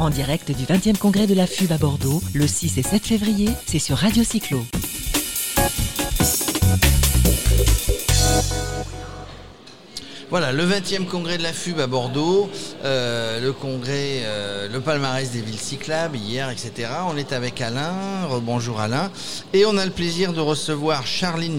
En direct du 20e congrès de la FUB à Bordeaux, le 6 et 7 février, c'est sur Radio Cyclo. Voilà, le 20e congrès de la FUB à Bordeaux, euh, le congrès, euh, le palmarès des villes cyclables hier, etc. On est avec Alain, bonjour Alain, et on a le plaisir de recevoir Charline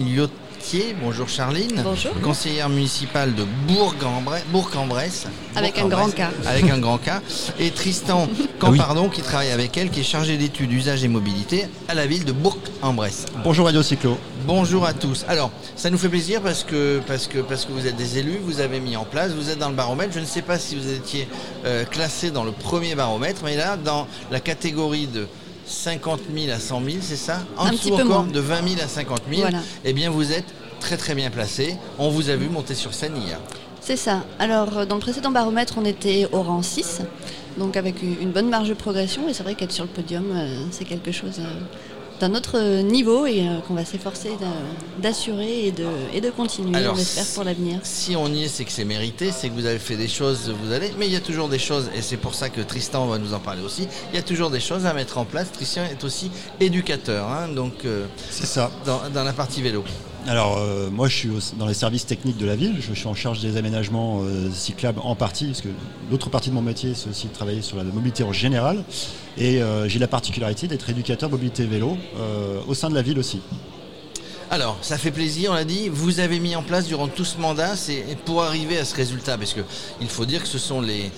Bonjour Charline. Bonjour. Conseillère municipale de Bourg-en-Bresse. Avec un grand K. Avec un grand K. Et Tristan Campardon qui travaille avec elle, qui est chargé d'études usage et mobilité à la ville de Bourg-en-Bresse. Bonjour Radio Cyclo. Bonjour à tous. Alors, ça nous fait plaisir parce que, parce, que, parce que vous êtes des élus, vous avez mis en place, vous êtes dans le baromètre. Je ne sais pas si vous étiez euh, classé dans le premier baromètre, mais là, dans la catégorie de 50 000 à 100 000, c'est ça? En Un dessous encore, de 20 000 à 50 000. Eh bien, vous êtes très très bien placé. On vous a vu monter sur scène hier. C'est ça. Alors, euh, dans le précédent baromètre, on était au rang 6, donc avec une bonne marge de progression. Et c'est vrai qu'être sur le podium, euh, c'est quelque chose euh, d'un autre niveau et qu'on va s'efforcer d'assurer et de, et de continuer, on espère, pour l'avenir. Si on y est, c'est que c'est mérité, c'est que vous avez fait des choses, vous allez, mais il y a toujours des choses, et c'est pour ça que Tristan va nous en parler aussi, il y a toujours des choses à mettre en place. Tristan est aussi éducateur, hein, donc euh, c'est ça. Dans, la partie vélo. Alors euh, moi je suis dans les services techniques de la ville, je suis en charge des aménagements cyclables en partie, parce que l'autre partie de mon métier c'est aussi de travailler sur la mobilité en général. Et euh, j'ai la particularité d'être éducateur mobilité vélo euh, au sein de la ville aussi. Alors, ça fait plaisir, on l'a dit. Vous avez mis en place durant tout ce mandat, c'est pour arriver à ce résultat, parce qu'il faut dire que ce sont les,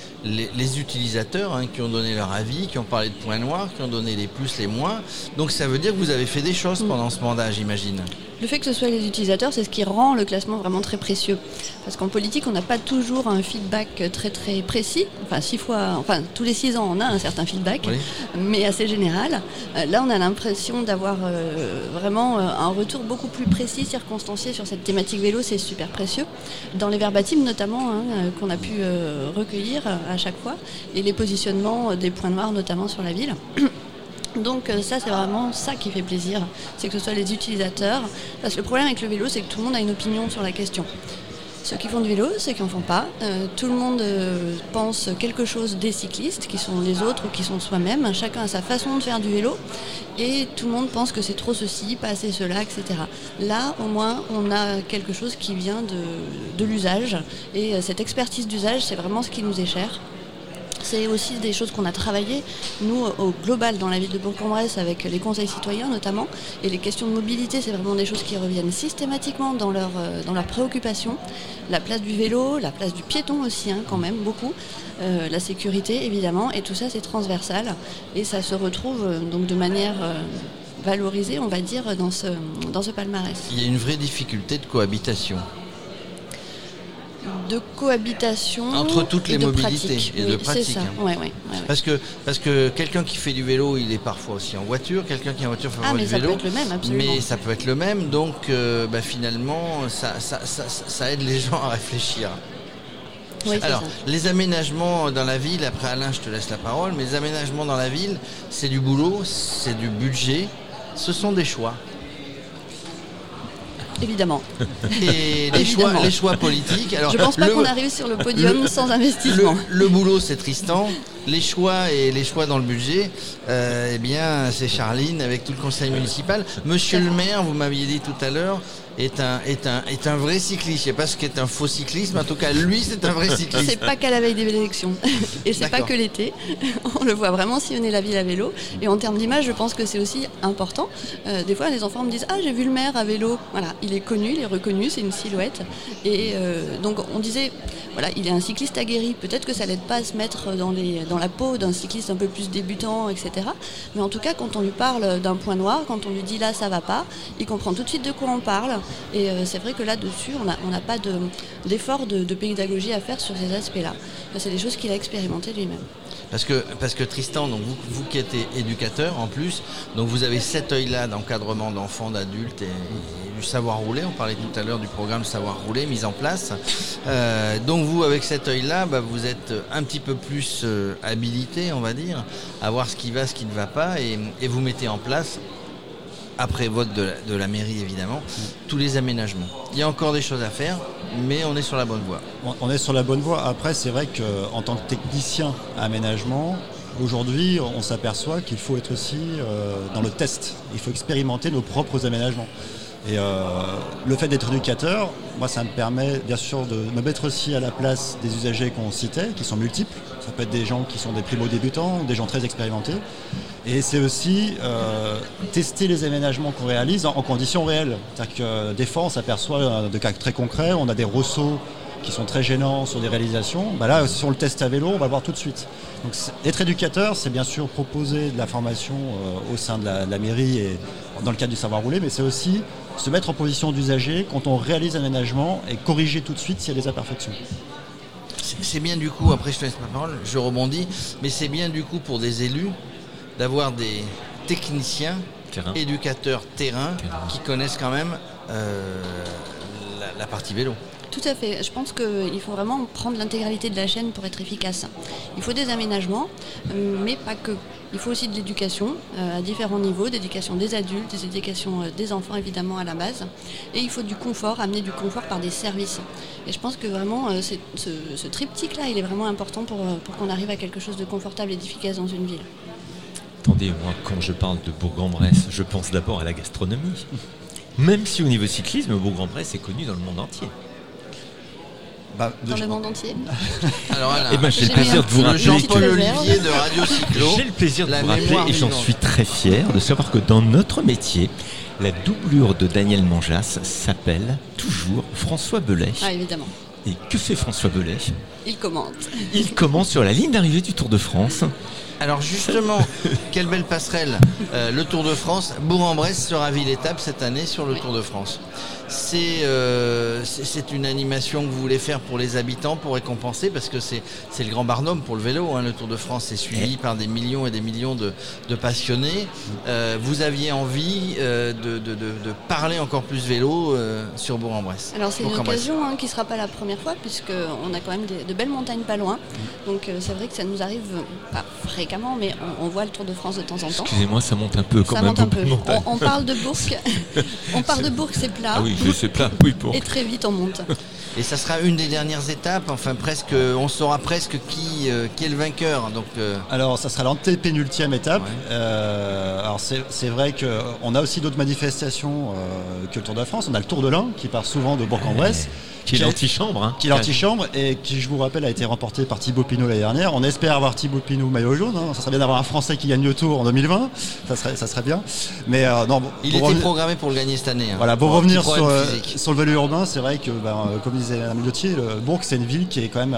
utilisateurs hein, qui ont donné leur avis, qui ont parlé de points noirs, qui ont donné les plus, les moins. Donc, ça veut dire que vous avez fait des choses pendant ce mandat, j'imagine. Le fait que ce soit les utilisateurs, c'est ce qui rend le classement vraiment très précieux. Parce qu'en politique, on n'a pas toujours un feedback très très précis. Enfin, six fois, enfin tous les six ans, on a un certain feedback, mais assez général. Euh, là, on a l'impression d'avoir euh, vraiment euh, un retour beaucoup plus précis, circonstancié sur cette thématique vélo. C'est super précieux. Dans les verbatims notamment, hein, qu'on a pu recueillir à chaque fois, et les positionnements des points noirs notamment sur la ville. Donc euh, ça c'est vraiment ça qui fait plaisir, c'est que ce soit les utilisateurs. Parce que le problème avec le vélo c'est que tout le monde a une opinion sur la question. Ceux qui font du vélo, ceux qui n'en font pas. Euh, tout le monde euh, pense quelque chose des cyclistes, qui sont les autres ou qui sont soi-même. Chacun a sa façon de faire du vélo. Et tout le monde pense que c'est trop ceci, pas assez cela, etc. Là, au moins, on a quelque chose qui vient de, de l'usage. Et cette expertise d'usage, c'est vraiment ce qui nous est cher. C'est aussi des choses qu'on a travaillées, nous, au global, dans la ville de Bourg-en-Bresse, avec les conseils citoyens notamment. Et les questions de mobilité, c'est vraiment des choses qui reviennent systématiquement dans leurs euh, leur préoccupations. La place du vélo, la place du piéton aussi, hein, quand même, beaucoup. Euh, la sécurité, évidemment. Et tout ça, c'est transversal. Et ça se retrouve euh, donc de manière valorisée, on va dire, dans ce palmarès. Il y a une vraie difficulté de cohabitation de cohabitation entre toutes les mobilités et de pratique. Hein. parce que parce que quelqu'un qui fait du vélo, il est parfois aussi en voiture. Quelqu'un qui est en voiture fait ah, du vélo. Ça peut être le même, absolument. Mais ça peut être le même. Donc euh, bah, finalement, ça, ça, aide les gens à réfléchir. Alors, les aménagements dans la ville, après Alain, je te laisse la parole, mais les aménagements dans la ville, c'est du boulot, c'est du budget, ce sont des choix. Évidemment. Et les, Choix, les choix politiques. Alors, je pense pas qu'on arrive sur le podium sans investissement. Le, boulot, c'est Tristan. Les choix et les choix dans le budget, euh, eh bien, c'est Charline avec tout le conseil municipal. Monsieur le maire, vous m'aviez dit tout à l'heure, est un, est un, est un vrai cycliste. Je sais pas ce qu'est un faux cyclisme. En tout cas, lui, c'est un vrai cycliste. C'est pas qu'à la veille des élections. Et c'est pas que l'été. On le voit vraiment sillonner la ville à vélo. Et en termes d'image, je pense que c'est aussi important. Euh, des fois, les enfants me disent Ah, j'ai vu le maire à vélo. Voilà, il est connu, il est reconnu, c'est une silhouette. Et euh, donc, on disait Voilà, il est un cycliste aguerri. Peut-être que ça l'aide pas à se mettre dans, les, dans la peau d'un cycliste un peu plus débutant, etc. Mais en tout cas, quand on lui parle d'un point noir, quand on lui dit là, ça va pas, il comprend tout de suite de quoi on parle. Et euh, c'est vrai que là-dessus, on n'a pas d'effort de, pédagogie à faire sur ces aspects-là. C'est des choses qu'il a expérimentées lui-même. Parce que, parce que Tristan, donc vous, qui êtes éducateur en plus, donc vous avez cet œil-là d'encadrement d'enfants, d'adultes et, savoir rouler. On parlait tout à l'heure du programme savoir rouler mis en place. Euh, donc vous, avec cet œil-là, bah, vous êtes un petit peu plus euh, habilité, on va dire, à voir ce qui va, ce qui ne va pas, et, vous mettez en place après vote de la, mairie évidemment, tous les aménagements. Il y a encore des choses à faire, mais on est sur la bonne voie. On est sur la bonne voie. Après, c'est vrai qu'en tant que technicien aménagement, Aujourd'hui, on s'aperçoit qu'il faut être aussi dans le test. Il faut expérimenter nos propres aménagements. Et le fait d'être éducateur, moi, ça me permet bien sûr de me mettre aussi à la place des usagers qu'on citait, qui sont multiples. Ça peut être des gens qui sont des primo-débutants, des gens très expérimentés. Et c'est aussi euh, tester les aménagements qu'on réalise en, conditions réelles. C'est-à-dire que euh, des fois, on s'aperçoit euh, de cas très concrets, on a des ressauts qui sont très gênants sur des réalisations. Bah là, si on le teste à vélo, on va voir tout de suite. Donc, être éducateur, c'est bien sûr proposer de la formation au sein de la, mairie et dans le cadre du savoir rouler, mais c'est aussi se mettre en position d'usager quand on réalise un aménagement et corriger tout de suite s'il y a des imperfections. C'est bien du coup, après je te laisse ma parole, je rebondis, mais c'est bien du coup pour des élus d'avoir des techniciens, éducateurs terrain, qui connaissent quand même euh, la, partie vélo. Tout à fait. Je pense qu'il faut vraiment prendre l'intégralité de la chaîne pour être efficace. Il faut des aménagements, mais pas que. Il faut aussi de l'éducation euh, à différents niveaux, d'éducation des adultes, des éducations euh, des enfants évidemment à la base. Et il faut du confort, amener du confort par des services. Et je pense que vraiment ce, ce triptyque-là, il est vraiment important pour, pour qu'on arrive à quelque chose de confortable et d'efficace dans une ville. Attendez, moi, quand je parle de Bourg-en-Bresse, je pense d'abord à la gastronomie. Même si au niveau cyclisme, Bourg-en-Bresse est connu dans le monde entier. Bah, dans le monde entier. Alors eh ben, j'ai le plaisir de vous rappeler Jean-Paul Olivier de Radio Cyclo. J'ai le plaisir de vous rappeler et j'en suis très fier de savoir que dans notre métier, la doublure de Daniel Manjas s'appelle toujours François Belay. Ah évidemment. Et que fait François Belay Il commente. Il commente sur la ligne d'arrivée du Tour de France. Alors justement, quelle belle passerelle. Euh, le Tour de France, Bourg-en-Bresse sera ville étape cette année sur le Tour de France. Euh, c'est une animation que vous voulez faire pour les habitants, pour récompenser, parce que c'est le grand barnum pour le vélo. Hein, le Tour de France est suivi par des millions et des millions de, passionnés. Euh, vous aviez envie euh, de, parler encore plus vélo sur Bourg-en-Bresse. Alors c'est une occasion hein, qui ne sera pas la première fois, puisqu'on a quand même de belles montagnes pas loin. Donc c'est vrai que ça nous arrive, pas fréquemment, mais on, voit le Tour de France de temps en temps. Excusez-moi, ça monte un peu quand ça Monte un peu. On, parle de Bourg. on parle de Bourg, c'est plat. Ah oui, Oui, pour. Et très vite on monte. Et ça sera une des dernières étapes, enfin presque, on saura presque qui, euh, qui est le vainqueur. Donc, euh. Alors ça sera l'antépénultième étape. Euh, alors c'est vrai qu'on a aussi d'autres manifestations que le Tour de France. On a le Tour de l'Ain qui part souvent de Bourg-en-Bresse. Qui est l'antichambre. Hein. Qui est l'antichambre et qui, je vous rappelle, a été remporté par Thibaut Pinot l'année dernière. On espère avoir Thibaut Pinot maillot jaune. Hein. Ça serait bien d'avoir un Français qui gagne le Tour en 2020. Ça serait, ça serait bien. Mais euh, non, Il était programmé pour le gagner cette année. Hein. Voilà, pour, revenir sur, euh, sur, le vélo urbain, c'est vrai que, ben, euh, comme disait Mme Gauthier, Bourg, c'est une ville qui est quand même.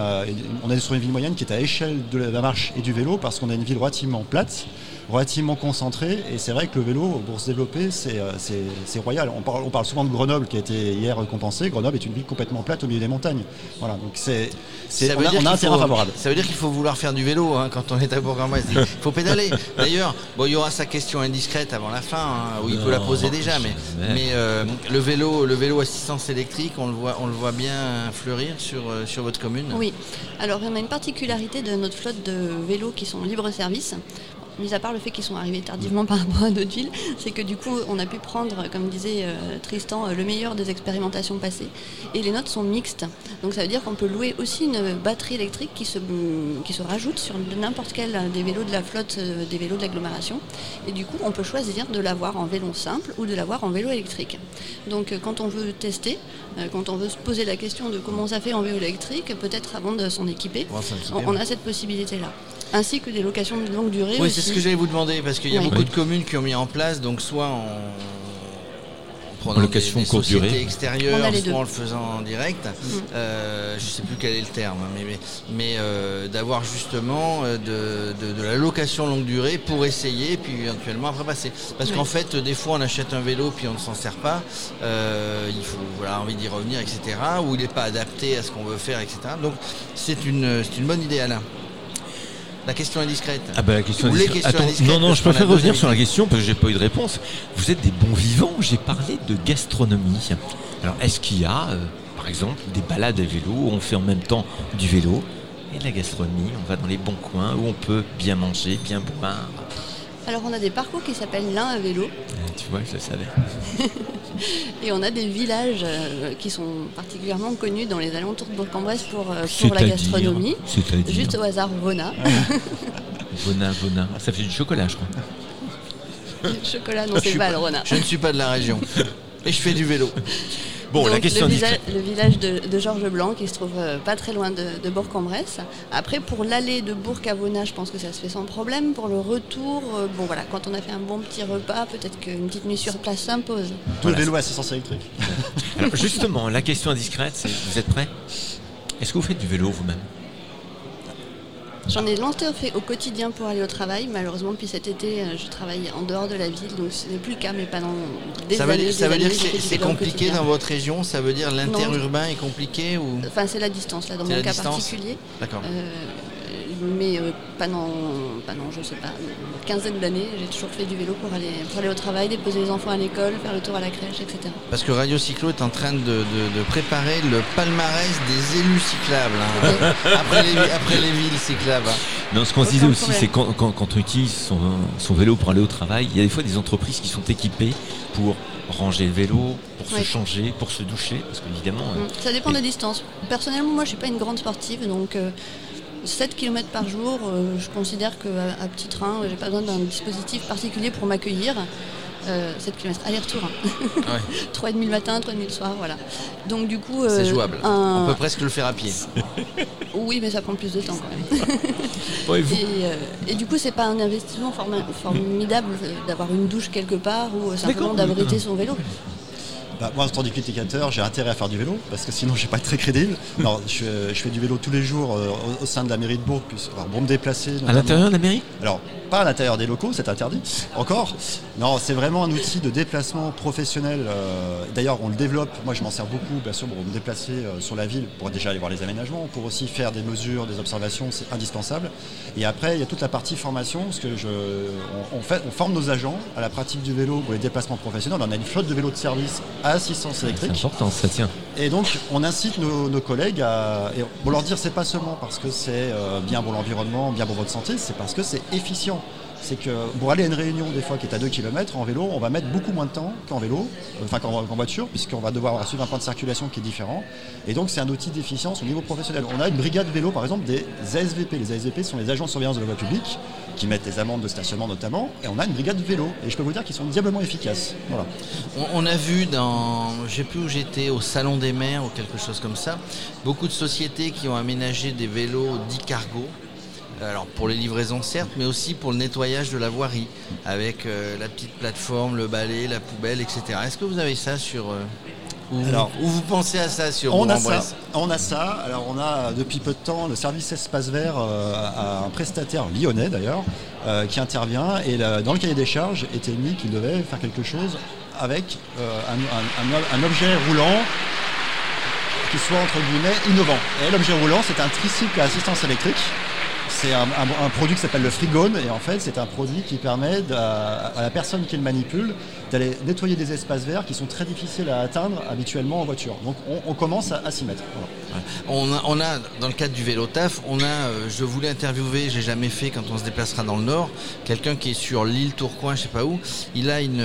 on est sur une ville moyenne qui est à échelle de la marche et du vélo parce qu'on a une ville relativement plate relativement concentré. Et c'est vrai que le vélo, pour se développer, c'est euh, royal. On parle, on parle souvent de Grenoble qui a été hier récompensé. Grenoble est une ville complètement plate au milieu des montagnes. Voilà, donc c'est on, a, un terrain favorable. Ça veut dire qu'il faut vouloir faire du vélo hein, quand on est à Bourg-en-Bresse. Il faut pédaler. D'ailleurs, bon, il y aura sa question indiscrète avant la fin, hein, où il peut la poser déjà, mais, mais euh, le vélo, le vélo assistance électrique, on le voit, on le voit bien fleurir sur, euh, sur votre commune? Oui. Alors, on a une particularité de notre flotte de vélos qui sont libre service mis à part le fait qu'ils sont arrivés tardivement par rapport à d'autres villes, c'est que du coup, on a pu prendre, comme disait euh, Tristan, euh, le meilleur des expérimentations passées. Et les notes sont mixtes. Donc ça veut dire qu'on peut louer aussi une batterie électrique qui se, qui se rajoute sur n'importe quel des vélos de la flotte, euh, des vélos d'agglomération. Et du coup, on peut choisir de l'avoir en vélo simple ou de l'avoir en vélo électrique. Donc quand on veut tester, quand on veut se poser la question de comment ça fait en vélo électrique, peut-être avant de s'en équiper, on a cette possibilité-là ainsi que des locations de longue durée. Oui, c'est ce que j'allais vous demander, parce qu'il y a beaucoup de communes qui ont mis en place, donc soit en, prenant location des, courte durée extérieure, soit en le faisant en direct. Mm. Euh, je ne sais plus quel est le terme, hein, mais, mais, euh, d'avoir justement euh, de, la location longue durée pour essayer, puis éventuellement après passer. Parce qu'en fait, des fois, on achète un vélo puis on ne s'en sert pas. il faut voilà, envie d'y revenir, etc. Ou il n'est pas adapté à ce qu'on veut faire, etc. Donc c'est une, une bonne idée, Alain. La question indiscrète. Ah bah la question indiscrète. non, non, je préfère revenir sur la question parce que j'ai pas eu de réponse. Vous êtes des bons vivants, j'ai parlé de gastronomie. Alors est-ce qu'il y a, euh, par exemple, des balades à vélo où on fait en même temps du vélo et de la gastronomie On va dans les bons coins où on peut bien manger, bien boire? Alors on a des parcours qui s'appellent l'un à vélo. Ah, tu vois, je le savais. Et on a des villages euh, qui sont particulièrement connus dans les alentours de Bourg-en-Bresse pour, euh, pour la gastronomie. Juste au hasard, Vona. Vona, Vona. Ça fait du chocolat, je crois. Du chocolat, non, c'est pas le renard. Je ne suis pas de la région. Et je fais du vélo. Bon, la question le, le village de, Georges Blanc qui se trouve euh, pas très loin de, Bourg-en-Bresse. Après, pour l'aller de Bourg à Vona, je pense que ça se fait sans problème. Pour le retour, euh, bon voilà, quand on a fait un bon petit repas, peut-être qu'une petite nuit sur place s'impose. Tout le vélo à assistance électrique. Alors justement, la question indiscrète, c'est vous êtes prêts Est-ce que vous faites du vélo vous-même? J'en ai longtemps fait au quotidien pour aller au travail. Malheureusement, depuis cet été, euh, je travaille en dehors de la ville, donc ce n'est plus le cas, mais pas dans des ça veut dire, ça veut dire que c'est compliqué dans votre région? Ça veut dire l'interurbain est compliqué ou? Enfin, c'est la distance, là, dans mon cas particulier. D'accord. Euh, mais euh, pendant, pendant, je sais pas, une quinzaine d'années, j'ai toujours fait du vélo pour aller, pour aller au travail, déposer les enfants à l'école, faire le tour à la crèche, etc. Parce que Radio Cyclo est en train de, préparer le palmarès des élus cyclables, hein. après, les, villes cyclables. Hein. Non, ce qu'on se disait aussi, c'est quand, quand, on utilise son, son vélo pour aller au travail, il y a des fois des entreprises qui sont équipées pour ranger le vélo, pour se changer, pour se doucher, parce qu'évidemment... Ça dépend de la distance. Personnellement, moi, je suis pas une grande sportive, donc euh, 7 km par jour, euh, je considère qu'à petit train, j'ai pas besoin d'un dispositif particulier pour m'accueillir. 7 euh, km aller-retour. Hein. 3,5 le matin, 3,5 le soir, voilà. Donc du coup. c'est euh, jouable. On peut presque le faire à pied. oui, mais ça prend plus de temps quand même. et, du coup, c'est pas un investissement formidable d'avoir une douche quelque part ou simplement d'abriter son vélo. Bah, moi, en tant qu'éducateur, j'ai intérêt à faire du vélo parce que sinon, je vais pas être très crédible. Non, je, fais du vélo tous les jours euh, au, sein de la mairie de Bourg pour me déplacer. À l'intérieur de la mairie? Alors, pas à l'intérieur des locaux, c'est interdit encore. Non, c'est vraiment un outil de déplacement professionnel. Euh, d'ailleurs, on le développe. Moi, je m'en sers beaucoup, bien sûr, pour me déplacer euh, sur la ville, pour déjà aller voir les aménagements, pour aussi faire des mesures, des observations, c'est indispensable. Et après, il y a toute la partie formation, parce que je, on, fait, on forme nos agents à la pratique du vélo pour les déplacements professionnels. On a une flotte de vélos de service à assistance électrique. C'est important, ça tient. Et donc, on incite nos, collègues à. Et pour leur dire, c'est pas seulement parce que c'est euh, bien pour l'environnement, bien pour votre santé, c'est parce que c'est efficient c'est que pour aller à une réunion des fois qui est à 2 km en vélo, on va mettre beaucoup moins de temps qu'en vélo, enfin qu'en voiture, puisqu'on va devoir suivre un point de circulation qui est différent. Et donc c'est un outil d'efficience au niveau professionnel. On a une brigade vélo par exemple des ASVP. Les ASVP sont les agents de surveillance de la voie publique qui mettent des amendes de stationnement notamment, et on a une brigade de vélo. Et je peux vous dire qu'ils sont diablement efficaces. Voilà. On, a vu dans, je sais plus où j'étais, au Salon des Mers ou quelque chose comme ça, beaucoup de sociétés qui ont aménagé des vélos dits cargo alors pour les livraisons certes, mais aussi pour le nettoyage de la voirie, avec euh, la petite plateforme, le balai, la poubelle, etc. Est-ce que vous avez ça sur... Euh, ou, alors, vous pensez à ça sur on a ça, on a ça. Alors on a depuis peu de temps le service Espace Vert euh, à un prestataire lyonnais d'ailleurs qui intervient et dans le cahier des charges était mis qu'il devait faire quelque chose avec un, objet roulant qui soit entre guillemets innovant. Et l'objet roulant c'est un tricycle à assistance électrique c'est un, produit qui s'appelle le frigone et en fait c'est un produit qui permet à, la personne qui le manipule d'aller nettoyer des espaces verts qui sont très difficiles à atteindre habituellement en voiture. Donc on, commence à, s'y mettre. On, a, dans le cadre du vélo taf, on a, euh, je voulais interviewer, j'ai jamais fait quand on se déplacera dans le nord, quelqu'un qui est sur l'île Tourcoing, je sais pas où, il a une,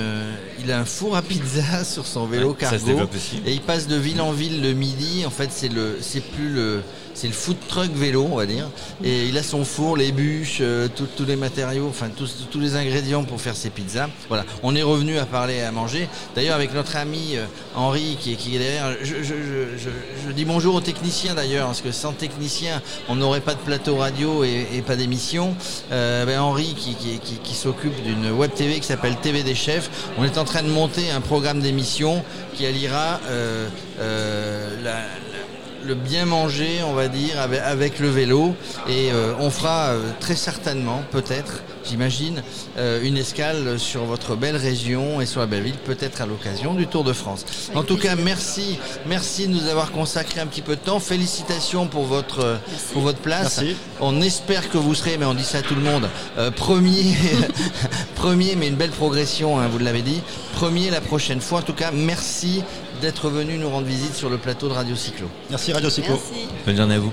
il a un four à pizza sur son vélo cargo et il passe de ville en ville le midi. En fait c'est le, c'est plus le c'est le food truck vélo, on va dire. Et il a son four, les bûches, euh, tous les matériaux, enfin tous, tous, les ingrédients pour faire ses pizzas. Voilà, on est revenu à parler et à manger. D'ailleurs, avec notre ami euh, Henri qui est, qui est derrière, je, dis bonjour aux techniciens d'ailleurs, parce que sans technicien, on n'aurait pas de plateau radio et, pas d'émission. Euh, ben Henri qui, qui s'occupe d'une web TV qui s'appelle TV des chefs. On est en train de monter un programme d'émission qui alliera la le bien manger, on va dire, avec, le vélo. Et euh, on fera euh, très certainement, peut-être, j'imagine, euh, une escale sur votre belle région et sur la belle ville, peut-être à l'occasion du Tour de France. en tout cas, merci, merci de nous avoir consacré un petit peu de temps. Félicitations pour votre, pour votre place. On espère que vous serez, mais on dit ça à tout le monde, premier, premier, mais une belle progression, hein, vous l'avez dit. Premier la prochaine fois. En tout cas, merci d'être venu nous rendre visite sur le plateau de Radio Cyclo. Merci Radio Cyclo. Bonne journée à vous.